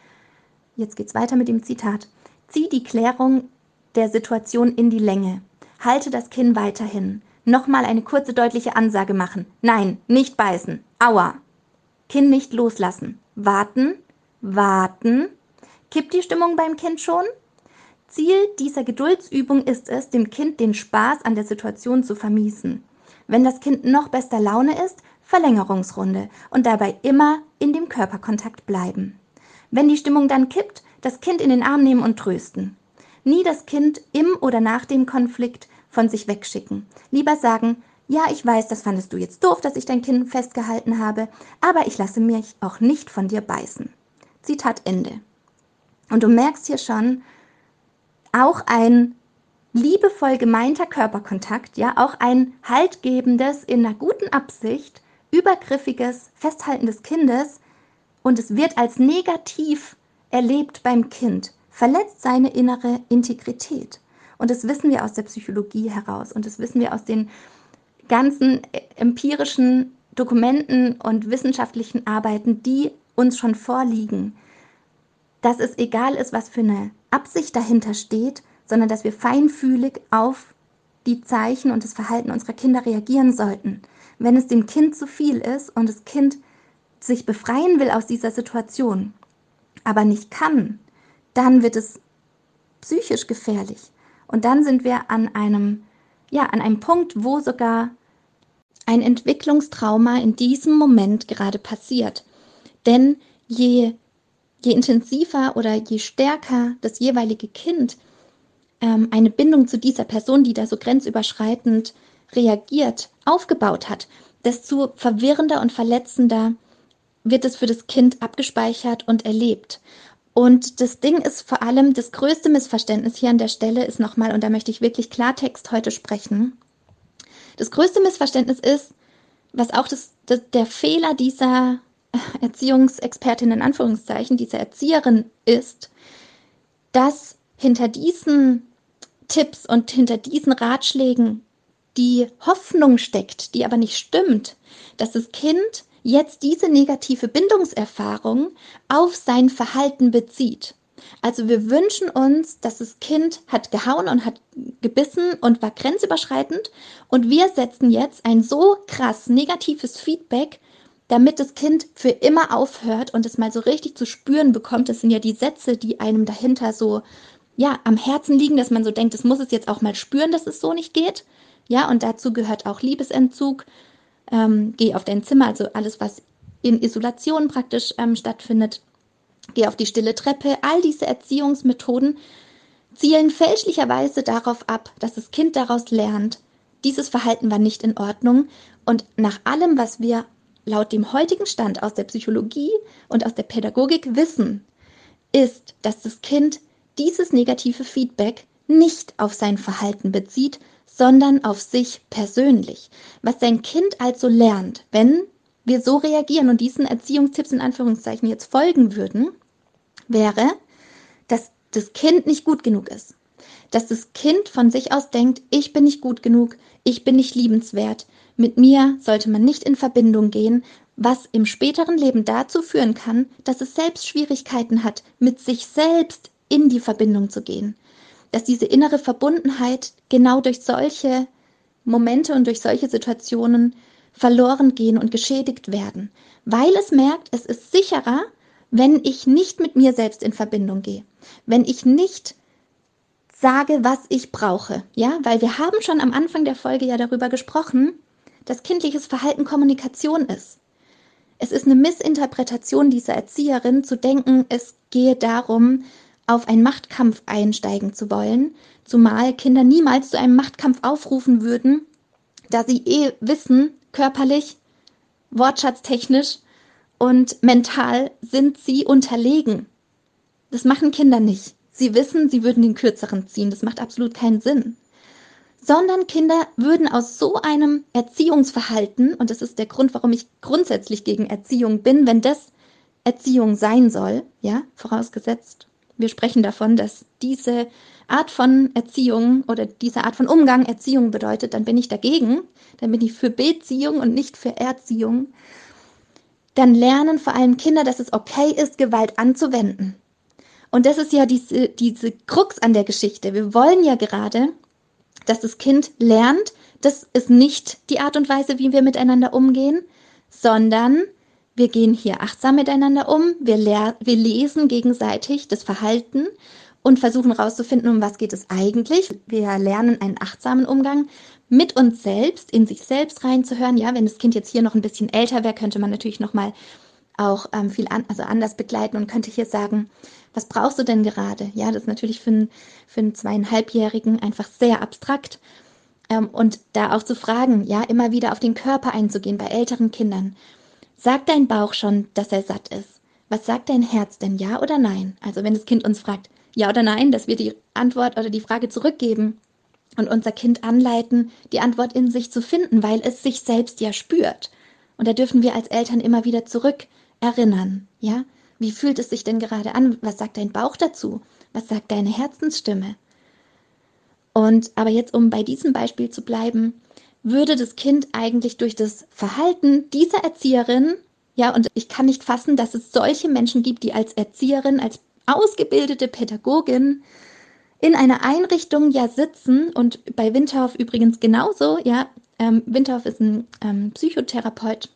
jetzt geht's weiter mit dem Zitat, zieh die Klärung der Situation in die Länge, halte das Kind weiterhin, Nochmal eine kurze deutliche Ansage machen. Nein, nicht beißen. Aua. Kind nicht loslassen. Warten, warten. Kippt die Stimmung beim Kind schon? Ziel dieser Geduldsübung ist es, dem Kind den Spaß an der Situation zu vermiesen. Wenn das Kind noch bester Laune ist, Verlängerungsrunde und dabei immer in dem Körperkontakt bleiben. Wenn die Stimmung dann kippt, das Kind in den Arm nehmen und trösten. Nie das Kind im oder nach dem Konflikt von sich wegschicken. Lieber sagen, ja, ich weiß, das fandest du jetzt doof, dass ich dein Kind festgehalten habe, aber ich lasse mich auch nicht von dir beißen. Zitat Ende. Und du merkst hier schon, auch ein liebevoll gemeinter Körperkontakt, ja, auch ein haltgebendes, in einer guten Absicht, übergriffiges Festhalten des Kindes und es wird als negativ erlebt beim Kind, verletzt seine innere Integrität. Und das wissen wir aus der Psychologie heraus und das wissen wir aus den ganzen empirischen Dokumenten und wissenschaftlichen Arbeiten, die uns schon vorliegen, dass es egal ist, was für eine Absicht dahinter steht, sondern dass wir feinfühlig auf die Zeichen und das Verhalten unserer Kinder reagieren sollten. Wenn es dem Kind zu viel ist und das Kind sich befreien will aus dieser Situation, aber nicht kann, dann wird es psychisch gefährlich. Und dann sind wir an einem, ja, an einem Punkt, wo sogar ein Entwicklungstrauma in diesem Moment gerade passiert. Denn je, je intensiver oder je stärker das jeweilige Kind ähm, eine Bindung zu dieser Person, die da so grenzüberschreitend reagiert, aufgebaut hat, desto verwirrender und verletzender wird es für das Kind abgespeichert und erlebt. Und das Ding ist vor allem, das größte Missverständnis hier an der Stelle ist nochmal, und da möchte ich wirklich Klartext heute sprechen. Das größte Missverständnis ist, was auch das, das, der Fehler dieser Erziehungsexpertin in Anführungszeichen, dieser Erzieherin ist, dass hinter diesen Tipps und hinter diesen Ratschlägen die Hoffnung steckt, die aber nicht stimmt, dass das Kind jetzt diese negative Bindungserfahrung auf sein Verhalten bezieht. Also wir wünschen uns, dass das Kind hat gehauen und hat gebissen und war grenzüberschreitend und wir setzen jetzt ein so krass negatives Feedback, damit das Kind für immer aufhört und es mal so richtig zu spüren bekommt. Das sind ja die Sätze, die einem dahinter so ja am Herzen liegen, dass man so denkt, es muss es jetzt auch mal spüren, dass es so nicht geht. Ja, und dazu gehört auch Liebesentzug. Ähm, geh auf dein Zimmer, also alles, was in Isolation praktisch ähm, stattfindet. Geh auf die stille Treppe. All diese Erziehungsmethoden zielen fälschlicherweise darauf ab, dass das Kind daraus lernt, dieses Verhalten war nicht in Ordnung. Und nach allem, was wir laut dem heutigen Stand aus der Psychologie und aus der Pädagogik wissen, ist, dass das Kind dieses negative Feedback nicht auf sein Verhalten bezieht, sondern auf sich persönlich. Was sein Kind also lernt, wenn wir so reagieren und diesen Erziehungstipps in Anführungszeichen jetzt folgen würden, wäre, dass das Kind nicht gut genug ist. Dass das Kind von sich aus denkt, ich bin nicht gut genug, ich bin nicht liebenswert, mit mir sollte man nicht in Verbindung gehen, was im späteren Leben dazu führen kann, dass es selbst Schwierigkeiten hat, mit sich selbst in die Verbindung zu gehen. Dass diese innere Verbundenheit genau durch solche Momente und durch solche Situationen verloren gehen und geschädigt werden, weil es merkt, es ist sicherer, wenn ich nicht mit mir selbst in Verbindung gehe, wenn ich nicht sage, was ich brauche, ja, weil wir haben schon am Anfang der Folge ja darüber gesprochen, dass kindliches Verhalten Kommunikation ist. Es ist eine Missinterpretation dieser Erzieherin zu denken, es gehe darum, auf einen Machtkampf einsteigen zu wollen, zumal Kinder niemals zu einem Machtkampf aufrufen würden, da sie eh wissen, körperlich, wortschatztechnisch und mental sind sie unterlegen. Das machen Kinder nicht. Sie wissen, sie würden den kürzeren ziehen. Das macht absolut keinen Sinn. Sondern Kinder würden aus so einem Erziehungsverhalten, und das ist der Grund, warum ich grundsätzlich gegen Erziehung bin, wenn das Erziehung sein soll, ja, vorausgesetzt, wir sprechen davon, dass diese Art von Erziehung oder diese Art von Umgang Erziehung bedeutet, dann bin ich dagegen, dann bin ich für Beziehung und nicht für Erziehung. Dann lernen vor allem Kinder, dass es okay ist, Gewalt anzuwenden. Und das ist ja diese, diese Krux an der Geschichte. Wir wollen ja gerade, dass das Kind lernt, das ist nicht die Art und Weise, wie wir miteinander umgehen, sondern wir gehen hier achtsam miteinander um, wir, wir lesen gegenseitig das Verhalten und versuchen herauszufinden, um was geht es eigentlich. Wir lernen einen achtsamen Umgang mit uns selbst, in sich selbst reinzuhören. Ja, wenn das Kind jetzt hier noch ein bisschen älter wäre, könnte man natürlich noch mal auch ähm, viel an, also anders begleiten und könnte hier sagen, was brauchst du denn gerade? Ja, das ist natürlich für einen, für einen zweieinhalbjährigen einfach sehr abstrakt. Ähm, und da auch zu fragen, ja, immer wieder auf den Körper einzugehen bei älteren Kindern. Sagt dein Bauch schon, dass er satt ist? Was sagt dein Herz denn, ja oder nein? Also wenn das Kind uns fragt, ja oder nein, dass wir die Antwort oder die Frage zurückgeben und unser Kind anleiten, die Antwort in sich zu finden, weil es sich selbst ja spürt. Und da dürfen wir als Eltern immer wieder zurück erinnern, ja? Wie fühlt es sich denn gerade an? Was sagt dein Bauch dazu? Was sagt deine Herzensstimme? Und aber jetzt, um bei diesem Beispiel zu bleiben, würde das Kind eigentlich durch das Verhalten dieser Erzieherin, ja, und ich kann nicht fassen, dass es solche Menschen gibt, die als Erzieherin, als ausgebildete Pädagogin in einer Einrichtung ja sitzen und bei Winterhoff übrigens genauso, ja, ähm, Winterhoff ist ein ähm, Psychotherapeut,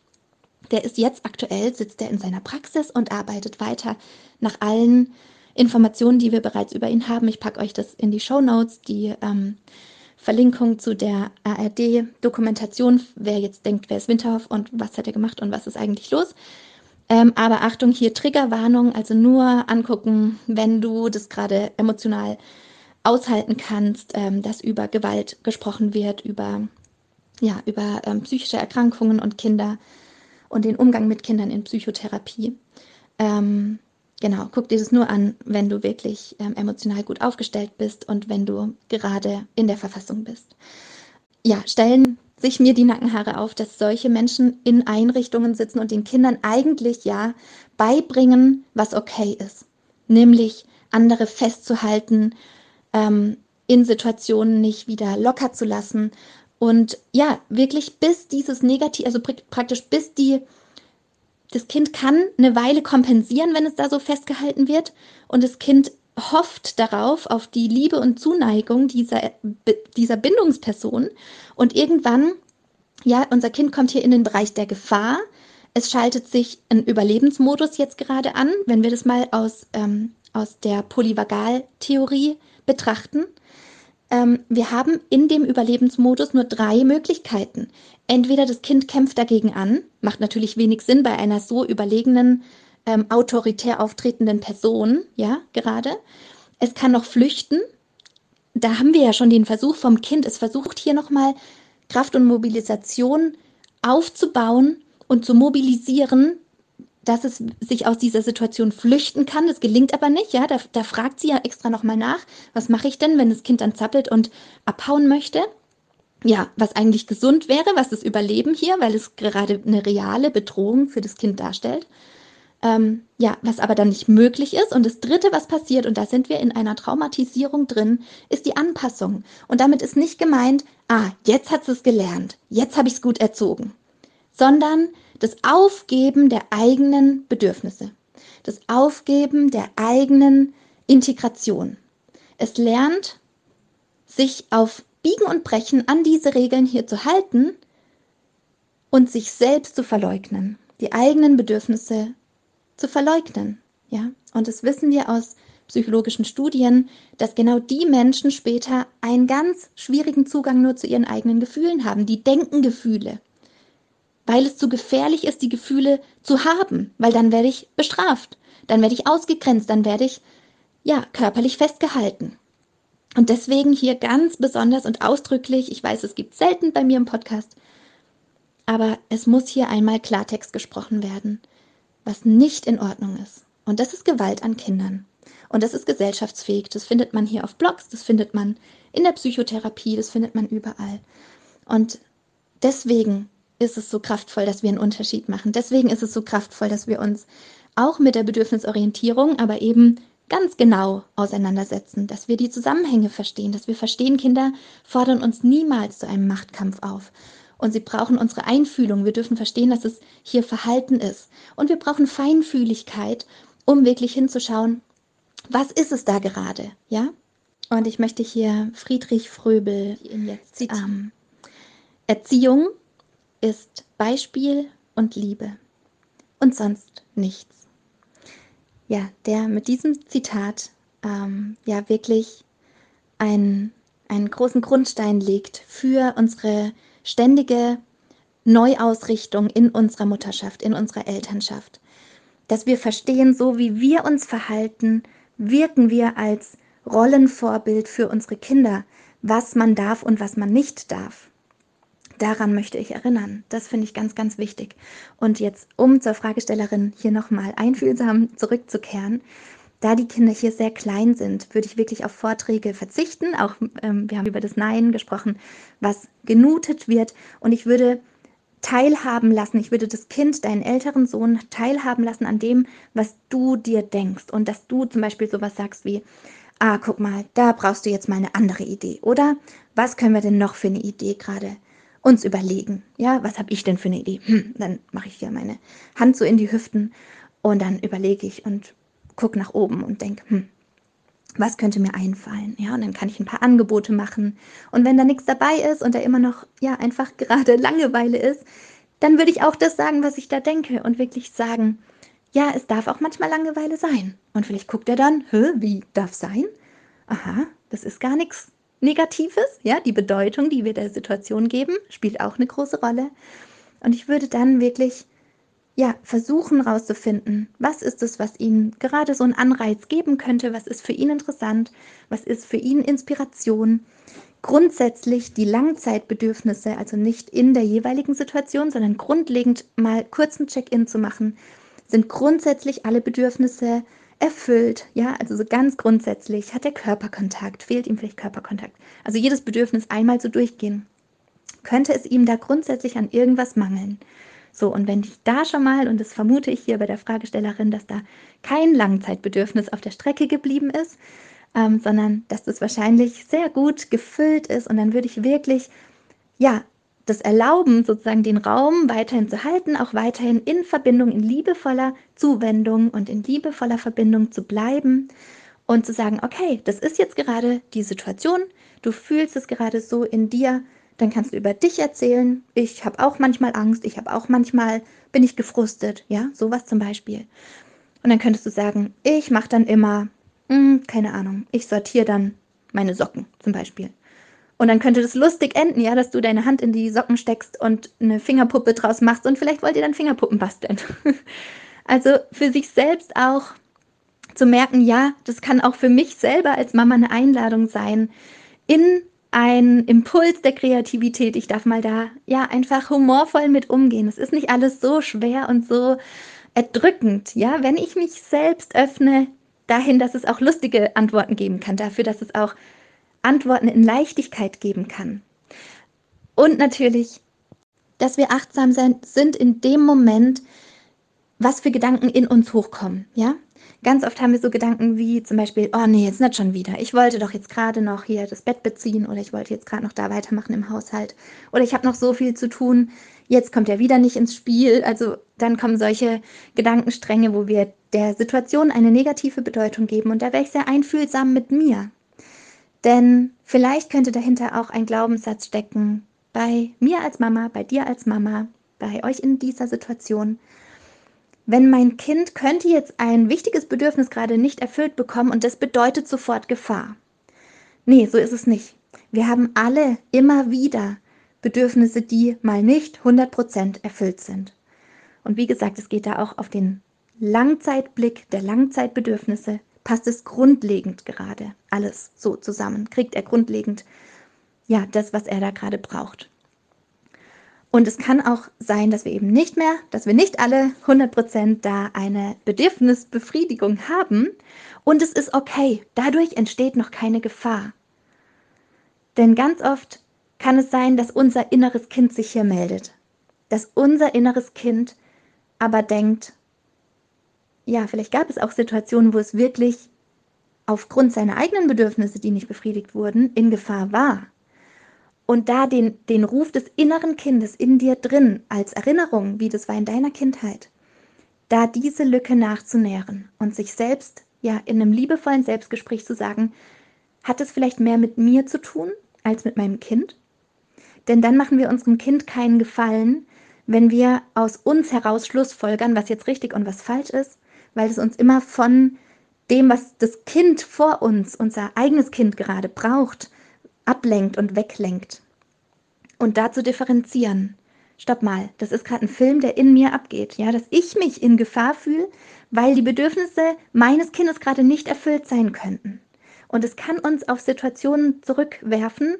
der ist jetzt aktuell, sitzt er in seiner Praxis und arbeitet weiter nach allen Informationen, die wir bereits über ihn haben. Ich packe euch das in die Show Notes, die ähm, Verlinkung zu der ARD-Dokumentation, wer jetzt denkt, wer ist Winterhoff und was hat er gemacht und was ist eigentlich los. Ähm, aber Achtung, hier Triggerwarnung, also nur angucken, wenn du das gerade emotional aushalten kannst, ähm, dass über Gewalt gesprochen wird, über, ja, über ähm, psychische Erkrankungen und Kinder und den Umgang mit Kindern in Psychotherapie. Ähm, Genau, guck dir das nur an, wenn du wirklich ähm, emotional gut aufgestellt bist und wenn du gerade in der Verfassung bist. Ja, stellen sich mir die Nackenhaare auf, dass solche Menschen in Einrichtungen sitzen und den Kindern eigentlich ja beibringen, was okay ist. Nämlich andere festzuhalten, ähm, in Situationen nicht wieder locker zu lassen. Und ja, wirklich bis dieses Negativ, also praktisch bis die, das Kind kann eine Weile kompensieren, wenn es da so festgehalten wird. Und das Kind hofft darauf, auf die Liebe und Zuneigung dieser, dieser Bindungsperson. Und irgendwann, ja, unser Kind kommt hier in den Bereich der Gefahr. Es schaltet sich ein Überlebensmodus jetzt gerade an, wenn wir das mal aus, ähm, aus der Polyvagaltheorie betrachten. Ähm, wir haben in dem Überlebensmodus nur drei Möglichkeiten. Entweder das Kind kämpft dagegen an, macht natürlich wenig Sinn bei einer so überlegenen, ähm, autoritär auftretenden Person, ja, gerade. Es kann noch flüchten. Da haben wir ja schon den Versuch vom Kind. Es versucht hier nochmal Kraft und Mobilisation aufzubauen und zu mobilisieren, dass es sich aus dieser Situation flüchten kann. Das gelingt aber nicht, ja. Da, da fragt sie ja extra nochmal nach, was mache ich denn, wenn das Kind dann zappelt und abhauen möchte? Ja, was eigentlich gesund wäre, was das Überleben hier, weil es gerade eine reale Bedrohung für das Kind darstellt. Ähm, ja, was aber dann nicht möglich ist. Und das Dritte, was passiert, und da sind wir in einer Traumatisierung drin, ist die Anpassung. Und damit ist nicht gemeint, ah, jetzt hat es gelernt, jetzt habe ich es gut erzogen, sondern das Aufgeben der eigenen Bedürfnisse, das Aufgeben der eigenen Integration. Es lernt, sich auf Biegen und Brechen an diese Regeln hier zu halten und sich selbst zu verleugnen, die eigenen Bedürfnisse zu verleugnen. Ja, und das wissen wir aus psychologischen Studien, dass genau die Menschen später einen ganz schwierigen Zugang nur zu ihren eigenen Gefühlen haben. Die denken Gefühle weil es zu gefährlich ist, die Gefühle zu haben, weil dann werde ich bestraft, dann werde ich ausgegrenzt, dann werde ich ja körperlich festgehalten. Und deswegen hier ganz besonders und ausdrücklich, ich weiß, es gibt selten bei mir im Podcast, aber es muss hier einmal Klartext gesprochen werden, was nicht in Ordnung ist. Und das ist Gewalt an Kindern. Und das ist gesellschaftsfähig. Das findet man hier auf Blogs, das findet man in der Psychotherapie, das findet man überall. Und deswegen ist es so kraftvoll, dass wir einen Unterschied machen. Deswegen ist es so kraftvoll, dass wir uns auch mit der Bedürfnisorientierung, aber eben ganz genau auseinandersetzen, dass wir die Zusammenhänge verstehen, dass wir verstehen, Kinder fordern uns niemals zu einem Machtkampf auf. Und sie brauchen unsere Einfühlung. Wir dürfen verstehen, dass es hier Verhalten ist. Und wir brauchen Feinfühligkeit, um wirklich hinzuschauen, was ist es da gerade, ja? Und ich möchte hier Friedrich Fröbel jetzt ähm, Erziehung ist Beispiel und Liebe und sonst nichts. Ja, der mit diesem Zitat ähm, ja wirklich einen, einen großen Grundstein legt für unsere ständige Neuausrichtung in unserer Mutterschaft, in unserer Elternschaft. Dass wir verstehen, so wie wir uns verhalten, wirken wir als Rollenvorbild für unsere Kinder, was man darf und was man nicht darf. Daran möchte ich erinnern. Das finde ich ganz, ganz wichtig. Und jetzt, um zur Fragestellerin hier nochmal einfühlsam zurückzukehren, da die Kinder hier sehr klein sind, würde ich wirklich auf Vorträge verzichten. Auch ähm, wir haben über das Nein gesprochen, was genutet wird. Und ich würde teilhaben lassen, ich würde das Kind, deinen älteren Sohn, teilhaben lassen an dem, was du dir denkst. Und dass du zum Beispiel sowas sagst wie, ah, guck mal, da brauchst du jetzt mal eine andere Idee. Oder was können wir denn noch für eine Idee gerade uns überlegen, ja, was habe ich denn für eine Idee? Hm, dann mache ich hier meine Hand so in die Hüften und dann überlege ich und gucke nach oben und denke, hm, was könnte mir einfallen? Ja, und dann kann ich ein paar Angebote machen. Und wenn da nichts dabei ist und da immer noch, ja, einfach gerade Langeweile ist, dann würde ich auch das sagen, was ich da denke und wirklich sagen, ja, es darf auch manchmal Langeweile sein. Und vielleicht guckt er dann, hä, wie darf sein? Aha, das ist gar nichts Negatives, ja, die Bedeutung, die wir der Situation geben, spielt auch eine große Rolle. Und ich würde dann wirklich ja, versuchen herauszufinden, was ist es, was Ihnen gerade so einen Anreiz geben könnte, was ist für ihn interessant, was ist für ihn Inspiration. Grundsätzlich die Langzeitbedürfnisse, also nicht in der jeweiligen Situation, sondern grundlegend mal kurzen Check-in zu machen, sind grundsätzlich alle Bedürfnisse erfüllt. Ja, also so ganz grundsätzlich hat er Körperkontakt, fehlt ihm vielleicht Körperkontakt. Also jedes Bedürfnis einmal zu so durchgehen. Könnte es ihm da grundsätzlich an irgendwas mangeln? So, und wenn ich da schon mal, und das vermute ich hier bei der Fragestellerin, dass da kein Langzeitbedürfnis auf der Strecke geblieben ist, ähm, sondern dass das wahrscheinlich sehr gut gefüllt ist. Und dann würde ich wirklich, ja, das erlauben, sozusagen den Raum weiterhin zu halten, auch weiterhin in Verbindung, in liebevoller Zuwendung und in liebevoller Verbindung zu bleiben und zu sagen, okay, das ist jetzt gerade die Situation, du fühlst es gerade so in dir, dann kannst du über dich erzählen. Ich habe auch manchmal Angst, ich habe auch manchmal, bin ich gefrustet, ja, sowas zum Beispiel. Und dann könntest du sagen, ich mache dann immer, mh, hm, keine Ahnung, ich sortiere dann meine Socken zum Beispiel. Und dann könnte das lustig enden, ja, dass du deine Hand in die Socken steckst und eine Fingerpuppe draus machst und vielleicht wollt ihr dann Fingerpuppen basteln. also für sich selbst auch zu merken, ja, das kann auch für mich selber als Mama eine Einladung sein in ein Impuls der Kreativität. Ich darf mal da ja einfach humorvoll mit umgehen. Es ist nicht alles so schwer und so erdrückend, ja, wenn ich mich selbst öffne dahin, dass es auch lustige Antworten geben kann, dafür, dass es auch Antworten in Leichtigkeit geben kann. Und natürlich, dass wir achtsam sind in dem Moment, was für Gedanken in uns hochkommen, ja? Ganz oft haben wir so Gedanken wie zum Beispiel, oh nee, jetzt nicht schon wieder. Ich wollte doch jetzt gerade noch hier das Bett beziehen oder ich wollte jetzt gerade noch da weitermachen im Haushalt oder ich habe noch so viel zu tun. Jetzt kommt er wieder nicht ins Spiel. Also dann kommen solche Gedankenstränge, wo wir der Situation eine negative Bedeutung geben und da wäre ich sehr einfühlsam mit mir. Denn vielleicht könnte dahinter auch ein Glaubenssatz stecken, bei mir als Mama, bei dir als Mama, bei euch in dieser Situation. Wenn mein Kind könnte jetzt ein wichtiges Bedürfnis gerade nicht erfüllt bekommen und das bedeutet sofort Gefahr. Nee, so ist es nicht. Wir haben alle immer wieder Bedürfnisse, die mal nicht 100% erfüllt sind. Und wie gesagt, es geht da auch auf den Langzeitblick der Langzeitbedürfnisse passt es grundlegend gerade alles so zusammen? Kriegt er grundlegend ja das, was er da gerade braucht? Und es kann auch sein, dass wir eben nicht mehr, dass wir nicht alle 100% da eine Bedürfnisbefriedigung haben. Und es ist okay. Dadurch entsteht noch keine Gefahr. Denn ganz oft kann es sein, dass unser inneres Kind sich hier meldet. Dass unser inneres Kind aber denkt, ja, vielleicht gab es auch Situationen, wo es wirklich aufgrund seiner eigenen Bedürfnisse, die nicht befriedigt wurden, in Gefahr war. Und da den, den Ruf des inneren Kindes in dir drin, als Erinnerung, wie das war in deiner Kindheit, da diese Lücke nachzunähren und sich selbst, ja, in einem liebevollen Selbstgespräch zu sagen, hat es vielleicht mehr mit mir zu tun als mit meinem Kind? Denn dann machen wir unserem Kind keinen Gefallen, wenn wir aus uns heraus Schlussfolgern, was jetzt richtig und was falsch ist, weil es uns immer von dem, was das Kind vor uns, unser eigenes Kind gerade braucht, ablenkt und weglenkt. Und da zu differenzieren. Stopp mal, das ist gerade ein Film, der in mir abgeht, ja, dass ich mich in Gefahr fühle, weil die Bedürfnisse meines Kindes gerade nicht erfüllt sein könnten. Und es kann uns auf Situationen zurückwerfen,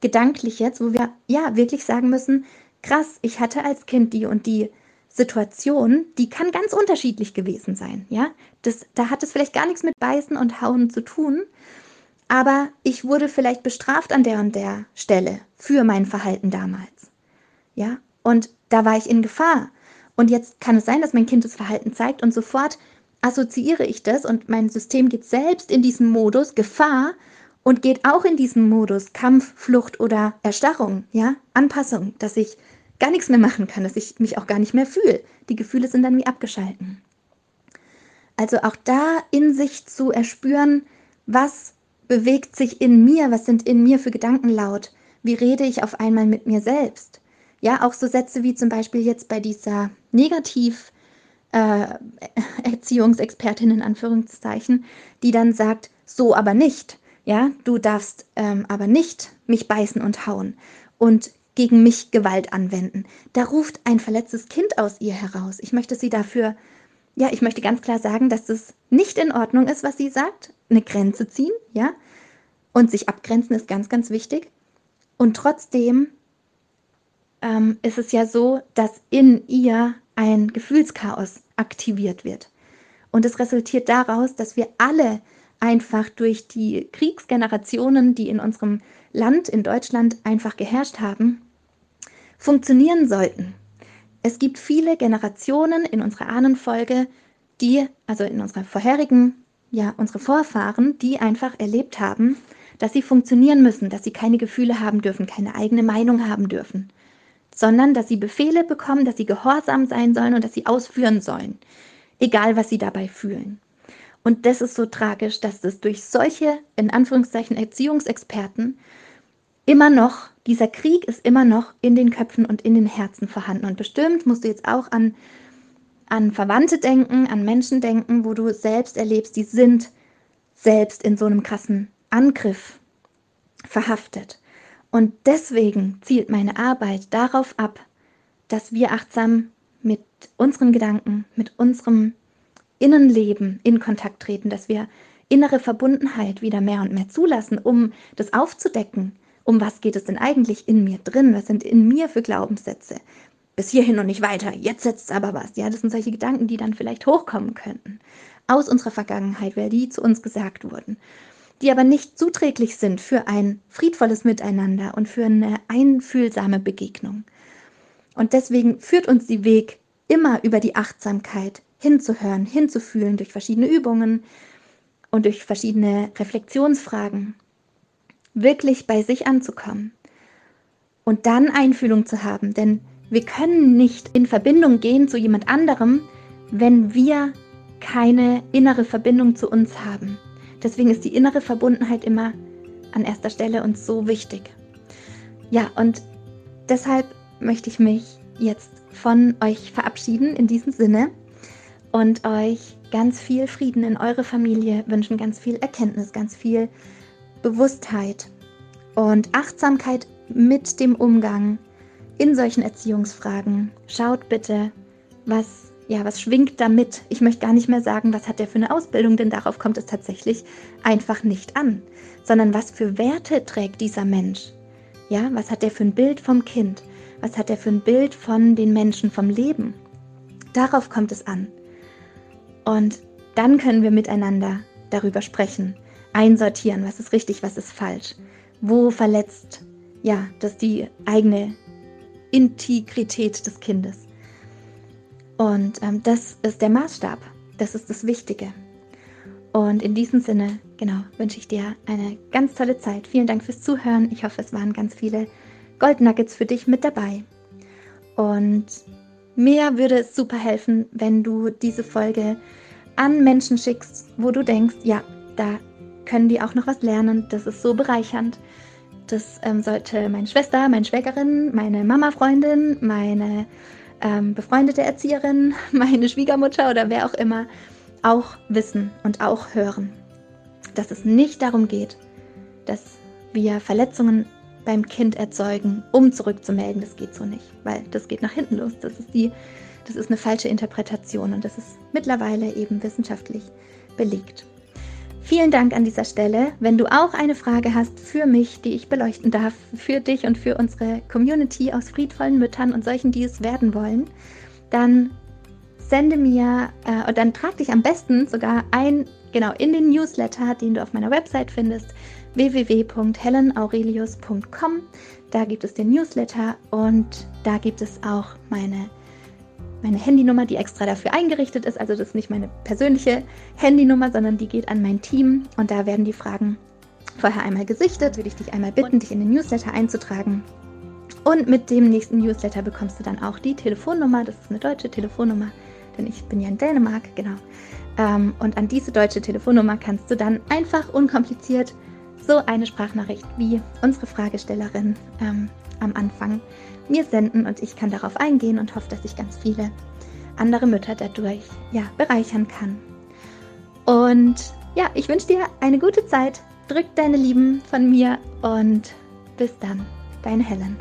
gedanklich jetzt, wo wir ja wirklich sagen müssen, krass, ich hatte als Kind die und die Situation, die kann ganz unterschiedlich gewesen sein. Ja, das, da hat es vielleicht gar nichts mit Beißen und Hauen zu tun, aber ich wurde vielleicht bestraft an der und der Stelle für mein Verhalten damals. Ja, und da war ich in Gefahr. Und jetzt kann es sein, dass mein Kind das Verhalten zeigt und sofort assoziiere ich das und mein System geht selbst in diesen Modus Gefahr und geht auch in diesen Modus Kampf, Flucht oder Erstarrung, ja, Anpassung, dass ich gar nichts mehr machen kann, dass ich mich auch gar nicht mehr fühle. Die Gefühle sind dann wie abgeschalten. Also auch da in sich zu erspüren, was bewegt sich in mir, was sind in mir für Gedanken laut, wie rede ich auf einmal mit mir selbst. Ja, auch so Sätze wie zum Beispiel jetzt bei dieser Negativ- äh, Erziehungsexpertin in Anführungszeichen, die dann sagt, so aber nicht. Ja, du darfst ähm, aber nicht mich beißen und hauen. Und gegen mich Gewalt anwenden. Da ruft ein verletztes Kind aus ihr heraus. Ich möchte sie dafür, ja, ich möchte ganz klar sagen, dass es nicht in Ordnung ist, was sie sagt. Eine Grenze ziehen, ja. Und sich abgrenzen ist ganz, ganz wichtig. Und trotzdem ähm, ist es ja so, dass in ihr ein Gefühlschaos aktiviert wird. Und es resultiert daraus, dass wir alle einfach durch die Kriegsgenerationen, die in unserem Land, in Deutschland einfach geherrscht haben, funktionieren sollten. Es gibt viele Generationen in unserer Ahnenfolge, die, also in unserer vorherigen ja, unsere Vorfahren, die einfach erlebt haben, dass sie funktionieren müssen, dass sie keine Gefühle haben dürfen, keine eigene Meinung haben dürfen, sondern dass sie Befehle bekommen, dass sie gehorsam sein sollen und dass sie ausführen sollen, egal was sie dabei fühlen. Und das ist so tragisch, dass es durch solche, in Anführungszeichen, Erziehungsexperten immer noch, dieser Krieg ist immer noch in den Köpfen und in den Herzen vorhanden. Und bestimmt musst du jetzt auch an, an Verwandte denken, an Menschen denken, wo du selbst erlebst, die sind selbst in so einem krassen Angriff verhaftet. Und deswegen zielt meine Arbeit darauf ab, dass wir achtsam mit unseren Gedanken, mit unserem Innenleben in Kontakt treten, dass wir innere Verbundenheit wieder mehr und mehr zulassen, um das aufzudecken. Um was geht es denn eigentlich in mir drin? Was sind in mir für Glaubenssätze? Bis hierhin und nicht weiter. Jetzt setzt aber was. Ja, das sind solche Gedanken, die dann vielleicht hochkommen könnten. Aus unserer Vergangenheit, weil die zu uns gesagt wurden die aber nicht zuträglich sind für ein friedvolles Miteinander und für eine einfühlsame Begegnung. Und deswegen führt uns die Weg immer über die Achtsamkeit hinzuhören, hinzufühlen durch verschiedene Übungen und durch verschiedene Reflexionsfragen, wirklich bei sich anzukommen und dann Einfühlung zu haben, denn wir können nicht in Verbindung gehen zu jemand anderem, wenn wir keine innere Verbindung zu uns haben. Deswegen ist die innere Verbundenheit immer an erster Stelle und so wichtig. Ja, und deshalb möchte ich mich jetzt von euch verabschieden in diesem Sinne und euch ganz viel Frieden in eure Familie wünschen, ganz viel Erkenntnis, ganz viel Bewusstheit und Achtsamkeit mit dem Umgang in solchen Erziehungsfragen. Schaut bitte, was ja, was schwingt damit? Ich möchte gar nicht mehr sagen, was hat der für eine Ausbildung, denn darauf kommt es tatsächlich einfach nicht an, sondern was für Werte trägt dieser Mensch? Ja, was hat der für ein Bild vom Kind? Was hat er für ein Bild von den Menschen, vom Leben? Darauf kommt es an. Und dann können wir miteinander darüber sprechen, einsortieren, was ist richtig, was ist falsch, wo verletzt ja, das die eigene Integrität des Kindes. Und ähm, das ist der Maßstab. Das ist das Wichtige. Und in diesem Sinne, genau, wünsche ich dir eine ganz tolle Zeit. Vielen Dank fürs Zuhören. Ich hoffe, es waren ganz viele Goldnuggets für dich mit dabei. Und mir würde es super helfen, wenn du diese Folge an Menschen schickst, wo du denkst, ja, da können die auch noch was lernen. Das ist so bereichernd. Das ähm, sollte meine Schwester, meine Schwägerin, meine Mama-Freundin, meine ähm, befreundete Erzieherin, meine Schwiegermutter oder wer auch immer auch wissen und auch hören, dass es nicht darum geht, dass wir Verletzungen beim Kind erzeugen, um zurückzumelden. Das geht so nicht, weil das geht nach hinten los. Das ist die, das ist eine falsche Interpretation und das ist mittlerweile eben wissenschaftlich belegt. Vielen Dank an dieser Stelle. Wenn du auch eine Frage hast für mich, die ich beleuchten darf, für dich und für unsere Community aus friedvollen Müttern und solchen, die es werden wollen, dann sende mir äh, und dann trag dich am besten sogar ein, genau, in den Newsletter, den du auf meiner Website findest, www.helenaurelius.com. Da gibt es den Newsletter und da gibt es auch meine meine Handynummer, die extra dafür eingerichtet ist. Also das ist nicht meine persönliche Handynummer, sondern die geht an mein Team und da werden die Fragen vorher einmal gesichtet. Würde ich dich einmal bitten, dich in den Newsletter einzutragen. Und mit dem nächsten Newsletter bekommst du dann auch die Telefonnummer. Das ist eine deutsche Telefonnummer, denn ich bin ja in Dänemark, genau. Ähm, und an diese deutsche Telefonnummer kannst du dann einfach unkompliziert so eine Sprachnachricht wie unsere Fragestellerin ähm, am Anfang mir senden und ich kann darauf eingehen und hoffe, dass ich ganz viele andere Mütter dadurch ja, bereichern kann. Und ja, ich wünsche dir eine gute Zeit. Drück deine Lieben von mir und bis dann, deine Helen.